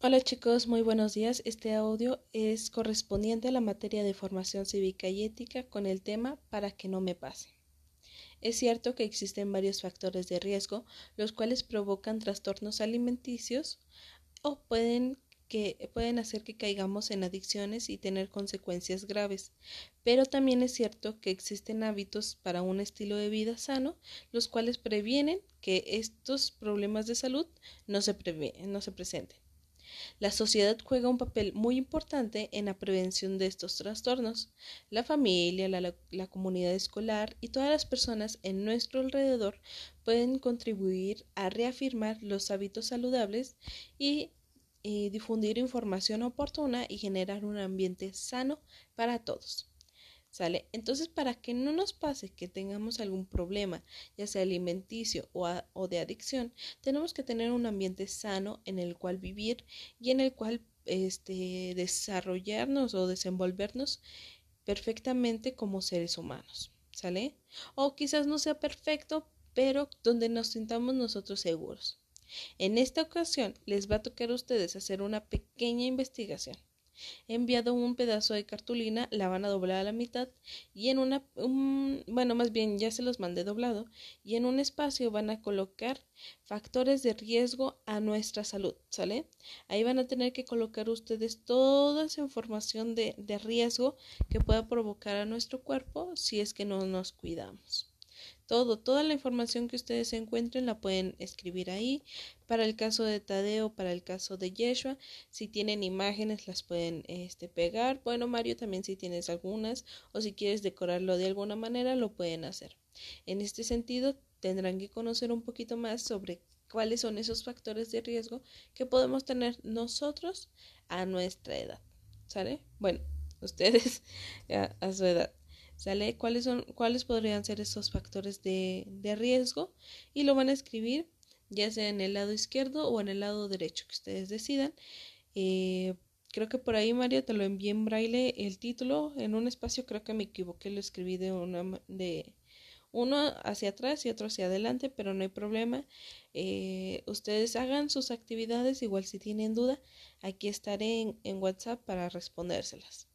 Hola chicos, muy buenos días. Este audio es correspondiente a la materia de formación cívica y ética con el tema para que no me pase. Es cierto que existen varios factores de riesgo, los cuales provocan trastornos alimenticios o pueden que pueden hacer que caigamos en adicciones y tener consecuencias graves. Pero también es cierto que existen hábitos para un estilo de vida sano, los cuales previenen que estos problemas de salud no se, no se presenten. La sociedad juega un papel muy importante en la prevención de estos trastornos. La familia, la, comunidad escolar y todas las personas en nuestro alrededor pueden contribuir a reafirmar los hábitos saludables y difundir información oportuna y generar un ambiente sano para todos. ¿Sale? Entonces, para que no nos pase que tengamos algún problema, ya sea alimenticio o, o, de adicción, tenemos que tener un ambiente sano en el cual vivir y en el cual este, desarrollarnos o desenvolvernos perfectamente como seres humanos. ¿Sale? O quizás no sea perfecto, pero donde nos sintamos nosotros seguros. En esta ocasión les va a tocar a ustedes hacer una pequeña investigación enviado un pedazo de cartulina, la van a doblar a la mitad y en una, bueno, más bien ya se los mandé doblado y en un espacio van a colocar factores de riesgo a nuestra salud, ¿sale? Ahí van a tener que colocar ustedes toda esa información de, de riesgo que pueda provocar a nuestro cuerpo si es que no nos cuidamos. Todo, toda la información que ustedes encuentren la pueden escribir ahí. Para el caso de Tadeo, para el caso de Yeshua, si tienen imágenes las pueden este, pegar. Bueno, Mario, también si tienes algunas o si quieres decorarlo de alguna manera, lo pueden hacer. En este sentido, tendrán que conocer un poquito más sobre cuáles son esos factores de riesgo que podemos tener nosotros a nuestra edad. ¿Sale? Bueno, ustedes a su edad. ¿Sale? ¿Cuáles, son, ¿Cuáles podrían ser esos factores de, de riesgo? Y lo van a escribir ya sea en el lado izquierdo o en el lado derecho, que ustedes decidan. Eh, creo que por ahí, Mario, te lo envié en braille el título. En un espacio creo que me equivoqué, lo escribí de una de uno hacia atrás y otro hacia adelante, pero no hay problema. Eh, ustedes hagan sus actividades, igual si tienen duda, aquí estaré en, en WhatsApp para respondérselas.